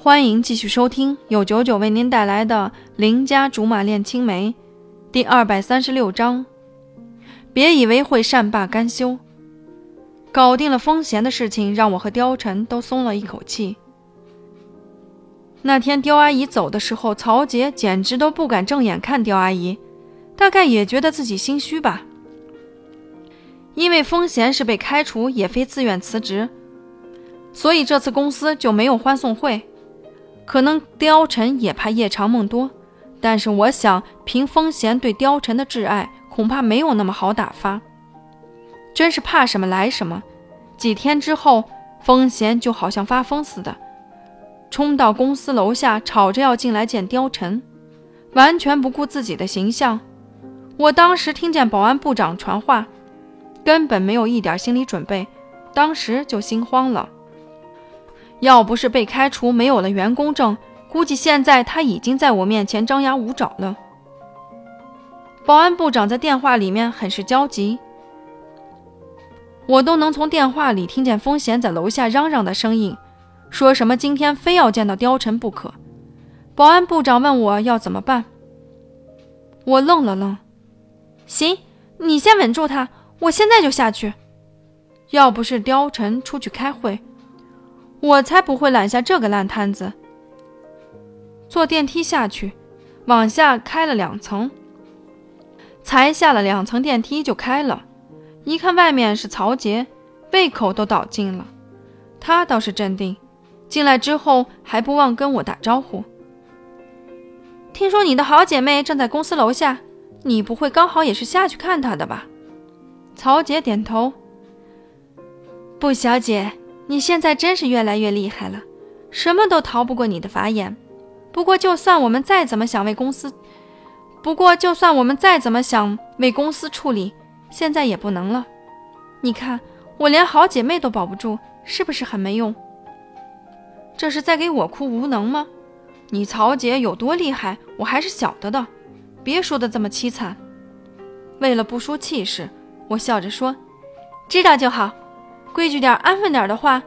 欢迎继续收听由九九为您带来的《邻家竹马恋青梅》第二百三十六章。别以为会善罢甘休，搞定了风贤的事情，让我和貂蝉都松了一口气。那天刁阿姨走的时候，曹杰简直都不敢正眼看刁阿姨，大概也觉得自己心虚吧。因为风贤是被开除，也非自愿辞职，所以这次公司就没有欢送会。可能貂蝉也怕夜长梦多，但是我想，凭风贤对貂蝉的挚爱，恐怕没有那么好打发。真是怕什么来什么。几天之后，风贤就好像发疯似的，冲到公司楼下，吵着要进来见貂蝉，完全不顾自己的形象。我当时听见保安部长传话，根本没有一点心理准备，当时就心慌了。要不是被开除，没有了员工证，估计现在他已经在我面前张牙舞爪了。保安部长在电话里面很是焦急，我都能从电话里听见风贤在楼下嚷嚷的声音，说什么今天非要见到貂蝉不可。保安部长问我要怎么办，我愣了愣，行，你先稳住他，我现在就下去。要不是貂蝉出去开会。我才不会揽下这个烂摊子。坐电梯下去，往下开了两层，才下了两层电梯就开了。一看外面是曹杰，胃口都倒尽了。他倒是镇定，进来之后还不忘跟我打招呼。听说你的好姐妹正在公司楼下，你不会刚好也是下去看她的吧？曹杰点头。不，小姐。你现在真是越来越厉害了，什么都逃不过你的法眼。不过，就算我们再怎么想为公司，不过就算我们再怎么想为公司处理，现在也不能了。你看，我连好姐妹都保不住，是不是很没用？这是在给我哭无能吗？你曹姐有多厉害，我还是晓得的，别说的这么凄惨。为了不输气势，我笑着说：“知道就好。”规矩点、安分点的话，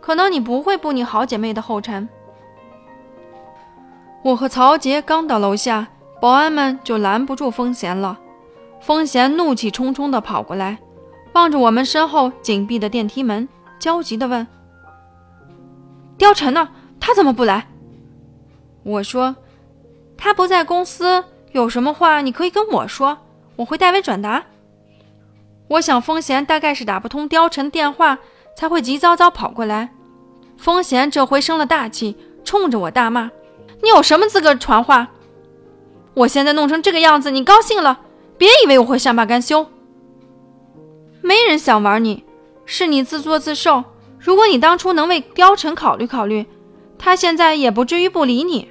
可能你不会步你好姐妹的后尘。我和曹杰刚到楼下，保安们就拦不住风贤了。风贤怒气冲冲地跑过来，望着我们身后紧闭的电梯门，焦急地问：“貂蝉呢？他怎么不来？”我说：“他不在公司，有什么话你可以跟我说，我会代为转达。”我想，风贤大概是打不通貂蝉电话，才会急躁躁跑过来。风贤这回生了大气，冲着我大骂：“你有什么资格传话？我现在弄成这个样子，你高兴了？别以为我会善罢甘休。没人想玩你，是你自作自受。如果你当初能为貂蝉考虑考虑，他现在也不至于不理你。”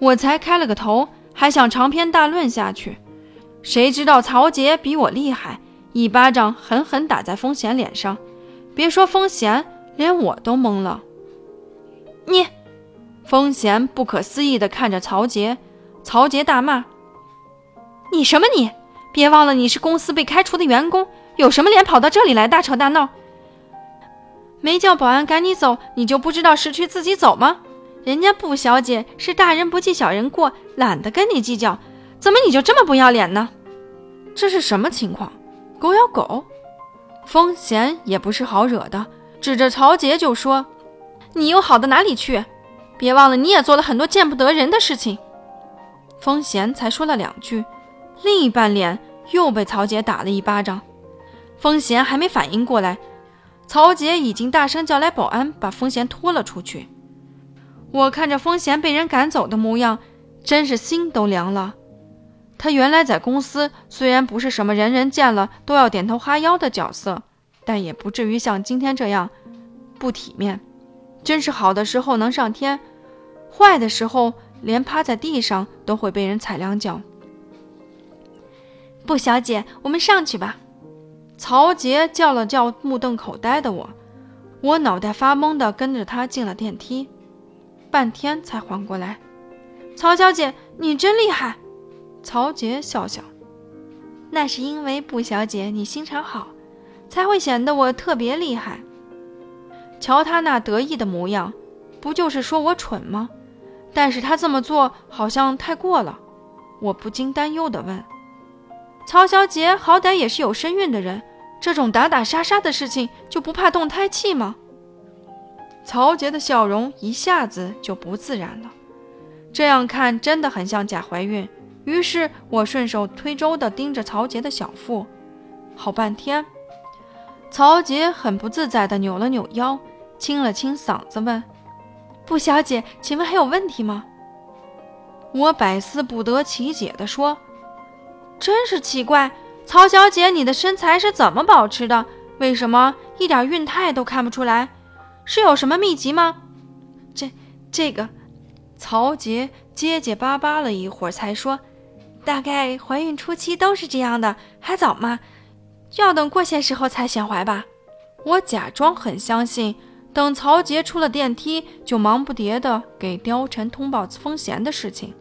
我才开了个头，还想长篇大论下去。谁知道曹杰比我厉害，一巴掌狠狠打在风贤脸上。别说风贤，连我都懵了。你，风贤不可思议地看着曹杰。曹杰大骂：“你什么你？别忘了你是公司被开除的员工，有什么脸跑到这里来大吵大闹？没叫保安赶你走，你就不知道识趣自己走吗？人家布小姐是大人不计小人过，懒得跟你计较。”怎么你就这么不要脸呢？这是什么情况？狗咬狗？风贤也不是好惹的，指着曹杰就说：“你又好到哪里去？别忘了你也做了很多见不得人的事情。”风贤才说了两句，另一半脸又被曹杰打了一巴掌。风贤还没反应过来，曹杰已经大声叫来保安，把风贤拖了出去。我看着风贤被人赶走的模样，真是心都凉了。他原来在公司虽然不是什么人人见了都要点头哈腰的角色，但也不至于像今天这样不体面。真是好的时候能上天，坏的时候连趴在地上都会被人踩两脚。布小姐，我们上去吧。曹杰叫了叫目瞪口呆的我，我脑袋发懵的跟着他进了电梯，半天才缓过来。曹小姐，你真厉害。曹杰笑笑，那是因为布小姐你心肠好，才会显得我特别厉害。瞧他那得意的模样，不就是说我蠢吗？但是他这么做好像太过了，我不禁担忧地问：“曹小姐好歹也是有身孕的人，这种打打杀杀的事情就不怕动胎气吗？”曹杰的笑容一下子就不自然了，这样看真的很像假怀孕。于是我顺手推舟地盯着曹杰的小腹，好半天。曹杰很不自在地扭了扭腰，清了清嗓子问。布小姐，请问还有问题吗？我百思不得其解地说：“真是奇怪，曹小姐，你的身材是怎么保持的？为什么一点孕态都看不出来？是有什么秘籍吗？”这这个，曹杰结结巴巴了一会儿，才说：“大概怀孕初期都是这样的，还早嘛，要等过些时候才显怀吧。”我假装很相信。等曹杰出了电梯，就忙不迭地给貂蝉通报风贤的事情，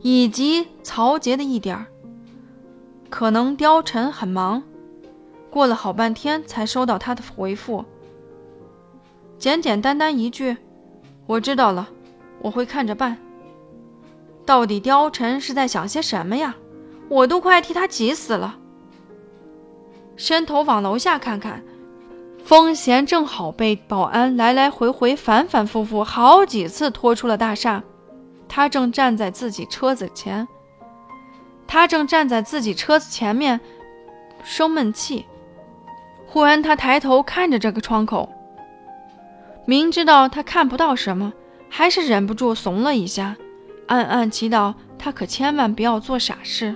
以及曹杰的一点儿可能貂蝉很忙，过了好半天才收到他的回复，简简单单一句：“我知道了，我会看着办。”到底貂蝉是在想些什么呀？我都快替他急死了。伸头往楼下看看。风贤正好被保安来来回回、反反复复好几次拖出了大厦，他正站在自己车子前，他正站在自己车子前面生闷气。忽然，他抬头看着这个窗口，明知道他看不到什么，还是忍不住怂了一下，暗暗祈祷他可千万不要做傻事。